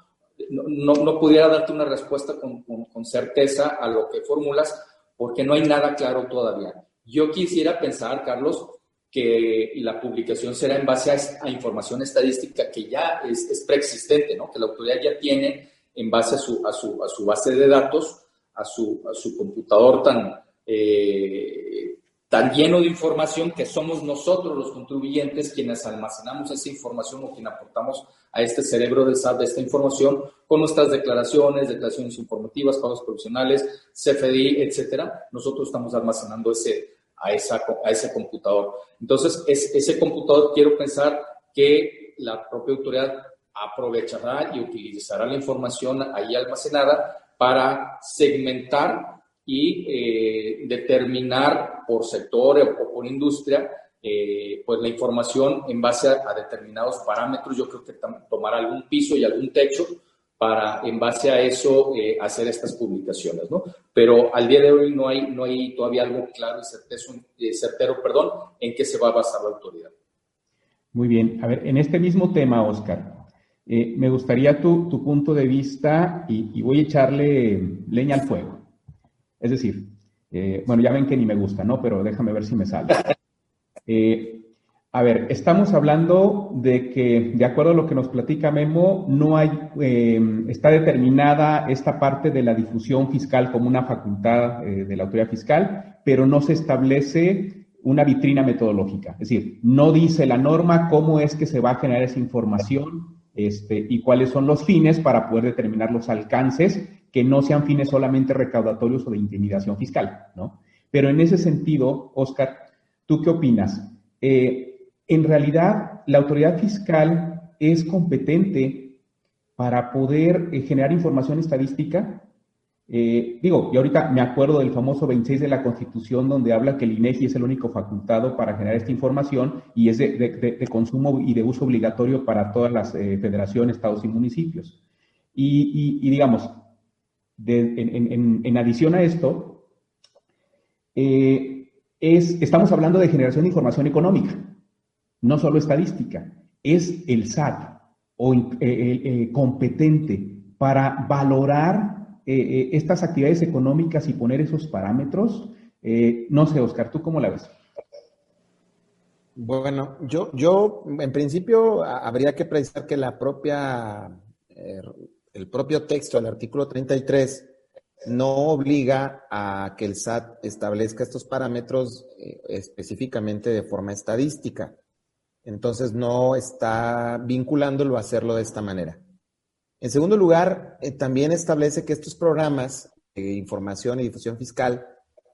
no, no, pudiera darte una respuesta con, con, certeza a lo que formulas porque no hay nada claro todavía. Yo quisiera pensar, Carlos, que la publicación será en base a, información estadística que ya es, preexistente, ¿no? que la autoridad ya tiene en base a su, a su, a su base de datos, a su, a su computador tan, eh, tan lleno de información que somos nosotros los contribuyentes quienes almacenamos esa información o quienes aportamos a este cerebro de SAT de esta información con nuestras declaraciones, declaraciones informativas, pagos provisionales, CFDI, etcétera. Nosotros estamos almacenando ese, a, esa, a ese computador. Entonces, es, ese computador quiero pensar que la propia autoridad aprovechará y utilizará la información ahí almacenada para segmentar y eh, determinar por sector o por industria eh, pues la información en base a, determinados parámetros. Yo creo que tomar algún piso y algún techo para en base a eso eh, hacer estas publicaciones, ¿no? Pero al día de hoy no hay, no hay todavía algo claro y certero, perdón, en qué se va a basar la autoridad. Muy bien. A ver, en este mismo tema, Oscar, Eh, me gustaría tu, punto de vista y, voy a echarle leña al fuego. Es decir, eh, bueno, ya ven que ni me gusta, ¿no? Pero déjame ver si me sale. Eh, a ver, estamos hablando de que, de acuerdo a lo que nos platica Memo, no hay, está determinada esta parte de la difusión fiscal como una facultad de la autoridad fiscal, pero no se establece una vitrina metodológica. Es decir, no dice la norma cómo es que se va a generar esa información este, y cuáles son los fines para poder determinar los alcances que no sean fines solamente recaudatorios o de intimidación fiscal, ¿no? Pero en ese sentido, Oscar, ¿tú qué opinas? Eh, en realidad, la autoridad fiscal es competente para poder eh, generar información estadística eh, digo, y ahorita me acuerdo del famoso 26 de la Constitución donde habla que el INEGI es el único facultado para generar esta información y es de, consumo y de uso obligatorio para todas las eh, federaciones, estados y municipios. Y, digamos, en, adición a esto, eh, es, estamos hablando de generación de información económica, no solo estadística. Es el SAT o competente para valorar eh, eh, estas actividades económicas y poner esos parámetros? Eh, no sé, Oscar, ¿tú cómo la ves? Bueno, yo, yo en principio habría que precisar que la propia, el propio texto del artículo 33 no obliga a que el SAT establezca estos parámetros específicamente de forma estadística. Entonces no está vinculándolo a hacerlo de esta manera. En segundo lugar, eh, también establece que estos programas de información y difusión fiscal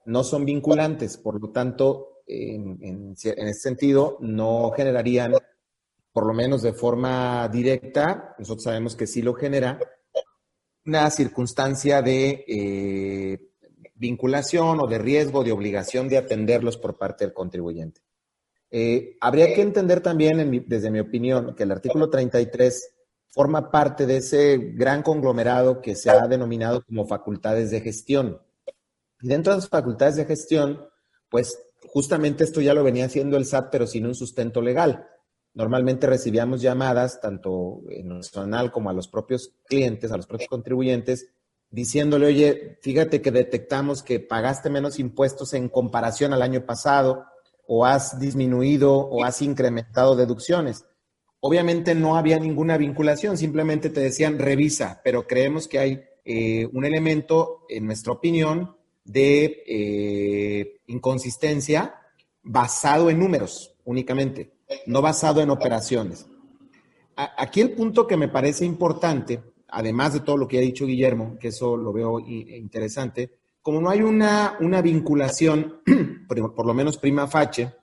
no son vinculantes, por lo tanto, en, en, ese sentido, no generarían, por lo menos de forma directa, nosotros sabemos que sí lo genera, una circunstancia de eh, vinculación o de riesgo, de obligación de atenderlos por parte del contribuyente. Eh, habría que entender también, desde mi opinión, que el artículo 33 forma parte de ese gran conglomerado que se ha denominado como facultades de gestión. Y dentro de las facultades de gestión, pues justamente esto ya lo venía haciendo el SAT, pero sin un sustento legal. Normalmente recibíamos llamadas, tanto en nacional como a los propios clientes, a los propios contribuyentes, diciéndole, oye, fíjate que detectamos que pagaste menos impuestos en comparación al año pasado, o has disminuido o has incrementado deducciones. Obviamente no había ninguna vinculación, simplemente te decían revisa, pero creemos que hay eh, un elemento, en nuestra opinión, de eh, inconsistencia basado en números únicamente, no basado en operaciones. aquí el punto que me parece importante, además de todo lo que ha dicho Guillermo, que eso lo veo interesante, como no hay una, una vinculación, por lo menos prima facie,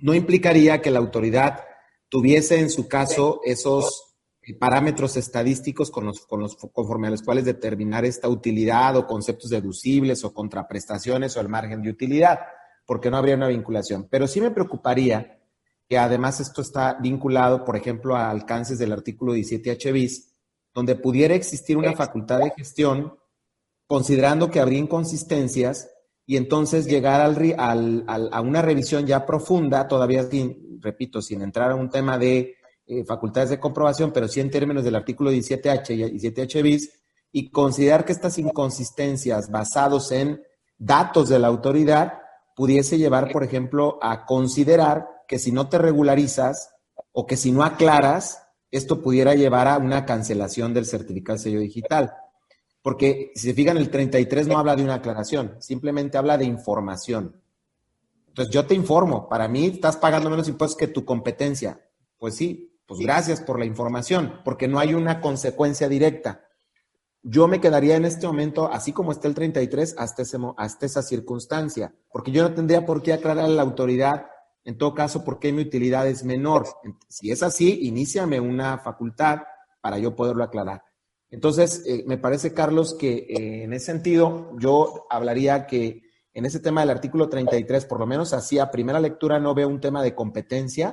no implicaría que la autoridad tuviese en su caso esos parámetros estadísticos con los, con los, conforme a los cuales determinar esta utilidad o conceptos deducibles o contraprestaciones o el margen de utilidad, porque no habría una vinculación. Pero sí me preocuparía que además esto está vinculado, por ejemplo, a alcances del artículo 17H bis, donde pudiera existir una facultad de gestión considerando que habría inconsistencias y entonces llegar al, a una revisión ya profunda, todavía sin, repito, sin entrar a un tema de eh, facultades de comprobación, pero sí en términos del artículo 17H y 17H bis, y considerar que estas inconsistencias basados en datos de la autoridad pudiese llevar, por ejemplo, a considerar que si no te regularizas o que si no aclaras, esto pudiera llevar a una cancelación del certificado de sello digital. Porque si se fijan, el 33 no habla de una aclaración, simplemente habla de información. Entonces yo te informo, para mí estás pagando menos impuestos que tu competencia. Pues sí, pues gracias por la información, porque no hay una consecuencia directa. Yo me quedaría en este momento, así como está el 33, hasta, ese, hasta esa circunstancia, porque yo no tendría por qué aclarar a la autoridad, en todo caso, por qué mi utilidad es menor. Si es así, iníciame una facultad para yo poderlo aclarar. Entonces, eh, me parece, Carlos, que eh, en ese sentido yo hablaría que en ese tema del artículo 33, por lo menos así a primera lectura no veo un tema de competencia.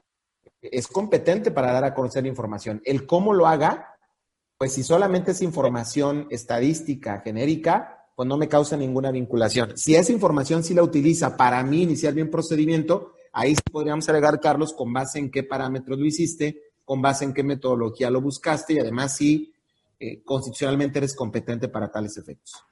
Es competente para dar a conocer información. El cómo lo haga, pues si solamente es información estadística genérica, pues no me causa ninguna vinculación. Si esa información sí la utiliza para mí iniciar bien procedimiento, ahí podríamos alegar, Carlos, con base en qué parámetros lo hiciste con base en qué metodología lo buscaste y además si eh, constitucionalmente eres competente para tales efectos.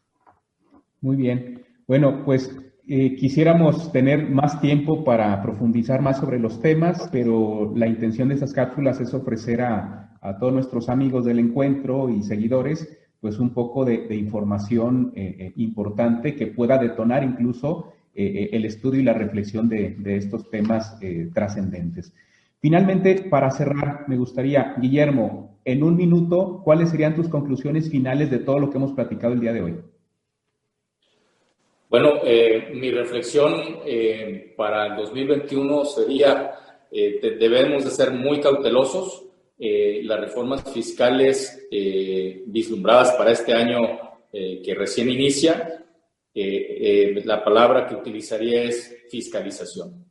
Muy bien. Bueno, pues eh, quisiéramos tener más tiempo para profundizar más sobre los temas, pero la intención de estas cápsulas es ofrecer a, todos nuestros amigos del encuentro y seguidores pues un poco de, información eh, importante que pueda detonar incluso el estudio y la reflexión de, estos temas trascendentes. Finalmente, para cerrar, me gustaría, Guillermo, en un minuto, ¿cuáles serían tus conclusiones finales de todo lo que hemos platicado el día de hoy? Bueno, eh, mi reflexión eh, para el 2021 sería, eh, debemos de ser muy cautelosos. las reformas fiscales vislumbradas para este año que recién inicia, la palabra que utilizaría es fiscalización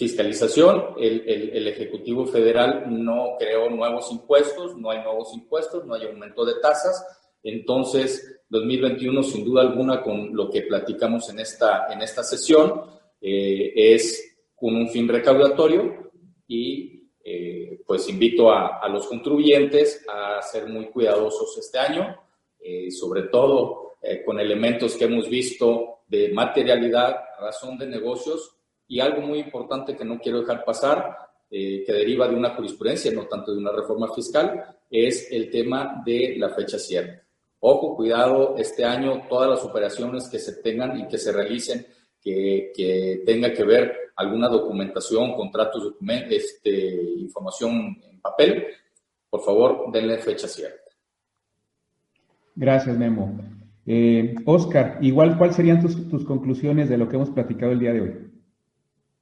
fiscalización. El, Ejecutivo Federal no creó nuevos impuestos, no hay nuevos impuestos, no hay aumento de tasas. Entonces, 2021, sin duda alguna, con lo que platicamos en esta, en esta sesión, eh, es con un fin recaudatorio y eh, pues invito a, los contribuyentes a ser muy cuidadosos este año, eh, sobre todo con elementos que hemos visto de materialidad, razón de negocios, y algo muy importante que no quiero dejar pasar, eh, que deriva de una jurisprudencia, no tanto de una reforma fiscal, es el tema de la fecha cierta. Ojo, cuidado, este año todas las operaciones que se tengan y que se realicen, que, que tenga que ver alguna documentación, contratos, documentos, este, información en papel, por favor, denle fecha cierta. Gracias, Memo. Eh, Oscar, igual, ¿cuáles serían tus, conclusiones de lo que hemos platicado el día de hoy?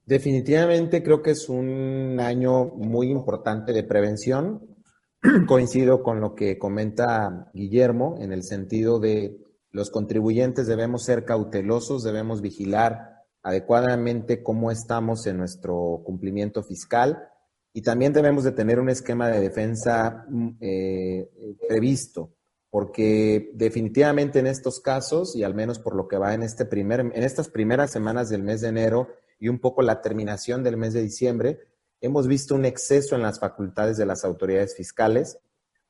Definitivamente creo que es un año muy importante de prevención. Coincido con lo que comenta Guillermo en el sentido de los contribuyentes debemos ser cautelosos, debemos vigilar adecuadamente cómo estamos en nuestro cumplimiento fiscal y también debemos de tener un esquema de defensa mm, eh, previsto, porque definitivamente en estos casos y al menos por lo que va en este primer en estas primeras semanas del mes de enero y un poco la terminación del mes de diciembre, hemos visto un exceso en las facultades de las autoridades fiscales,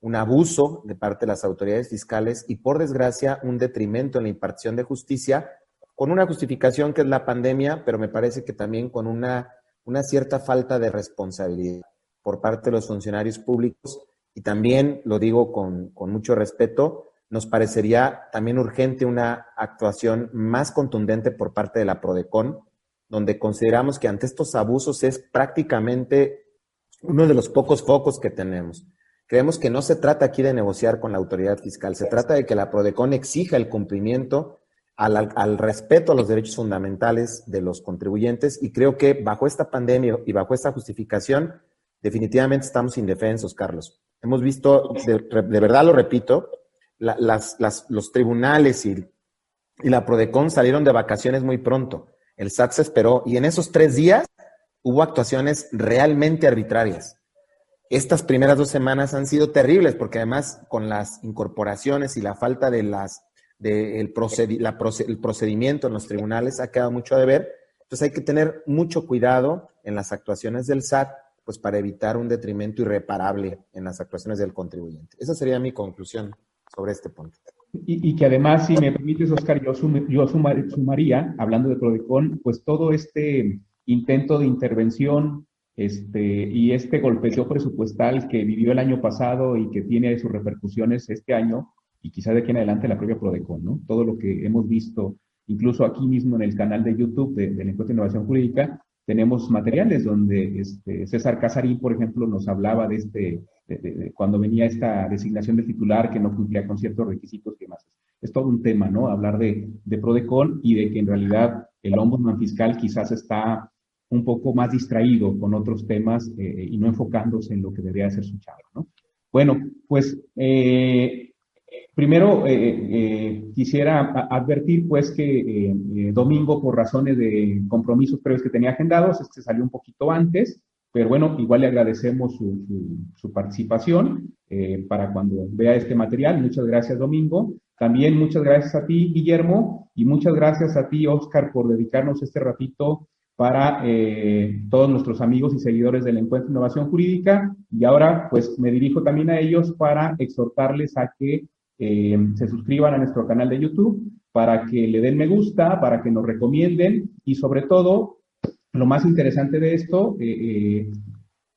un abuso de parte de las autoridades fiscales y, por desgracia, un detrimento en la impartición de justicia, con una justificación que es la pandemia, pero me parece que también con una, una cierta falta de responsabilidad por parte de los funcionarios públicos y también, lo digo con, mucho respeto, nos parecería también urgente una actuación más contundente por parte de la PRODECON, donde consideramos que ante estos abusos es prácticamente uno de los pocos focos que tenemos. Creemos que no se trata aquí de negociar con la autoridad fiscal, se trata de que la PRODECON exija el cumplimiento al, respeto a los derechos fundamentales de los contribuyentes y creo que bajo esta pandemia y bajo esta justificación, definitivamente estamos indefensos, Carlos. Hemos visto, de, verdad lo repito, los tribunales y, la PRODECON salieron de vacaciones muy pronto el SAT se esperó y en esos tres días hubo actuaciones realmente arbitrarias. Estas primeras dos semanas han sido terribles porque además con las incorporaciones y la falta de las de el, el procedimiento en los tribunales ha quedado mucho a deber. Entonces hay que tener mucho cuidado en las actuaciones del SAT, pues para evitar un detrimento irreparable en las actuaciones del contribuyente. Esa sería mi conclusión sobre este punto. Y, que además, si me permites, Oscar, yo, yo sumaría, hablando de Prodecon, pues todo este intento de intervención este, y este golpeteo presupuestal que vivió el año pasado y que tiene sus repercusiones este año y quizá de aquí en adelante la propia Prodecon, ¿no? Todo lo que hemos visto, incluso aquí mismo en el canal de YouTube de, del Encuentro de Innovación Jurídica, tenemos materiales donde este, César Casarín, por ejemplo, nos hablaba de este, de, cuando venía esta designación de titular que no cumplía con ciertos requisitos y demás. Es todo un tema, ¿no? Hablar de, de PRODECON y de que en realidad el ombudsman fiscal quizás está un poco más distraído con otros temas eh, y no enfocándose en lo que debería ser su charla, ¿no? Bueno, pues eh, Primero, eh, eh, quisiera advertir pues que eh, domingo por razones de compromisos previos que tenía agendados, este salió un poquito antes, pero bueno, igual le agradecemos su, participación para cuando vea este material. Muchas gracias, Domingo. También muchas gracias a ti, Guillermo, y muchas gracias a ti, Oscar, por dedicarnos este ratito para todos nuestros amigos y seguidores del Encuentro de Innovación Jurídica. Y ahora, pues, me dirijo también a ellos para exhortarles a que eh, se suscriban a nuestro canal de YouTube, para que le den me gusta, para que nos recomienden. Y sobre todo, lo más interesante de esto eh,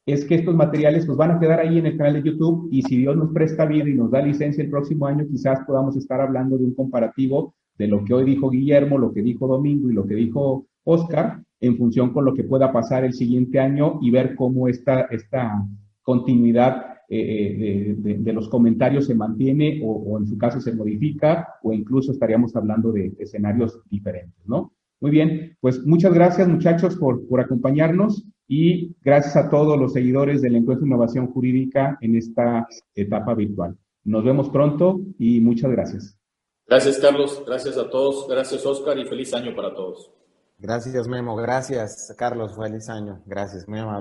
es que estos materiales pues, van a quedar ahí en el canal de YouTube. Y si Dios nos presta vida y nos da licencia el próximo año, quizás podamos estar hablando de un comparativo de lo que hoy dijo Guillermo, lo que dijo Domingo y lo que dijo Oscar, en función con lo que pueda pasar el siguiente año y ver cómo esta, esta continuidad eh, eh, de, los comentarios se mantiene o, en su caso se modifica o incluso estaríamos hablando de, escenarios diferentes, ¿no? Muy bien, pues muchas gracias muchachos por, por acompañarnos y gracias a todos los seguidores del Encuentro de Innovación Jurídica en esta etapa virtual. Nos vemos pronto y muchas gracias. Gracias, Carlos. Gracias a todos. Gracias, Oscar, y feliz año para todos. Gracias, Memo. Gracias, Carlos. Feliz año. Gracias, muy amable.